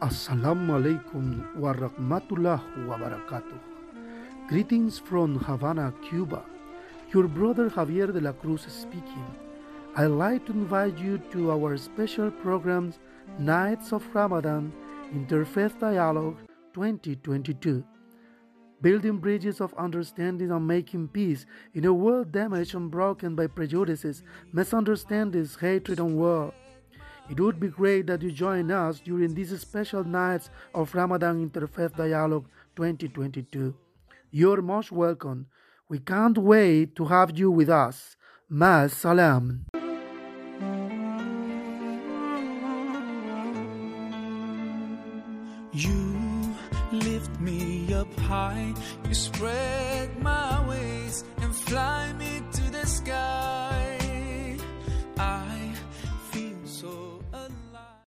Assalamu alaikum wa rahmatullah wa barakatuh. Greetings from Havana, Cuba. Your brother Javier de la Cruz speaking. I'd like to invite you to our special programs Nights of Ramadan Interfaith Dialogue 2022. Building bridges of understanding and making peace in a world damaged and broken by prejudices, misunderstandings, hatred, and war. It would be great that you join us during these special nights of Ramadan Interfaith Dialogue 2022. You're most welcome. We can't wait to have you with us. Mas salam. You lift me up high, you spread my wings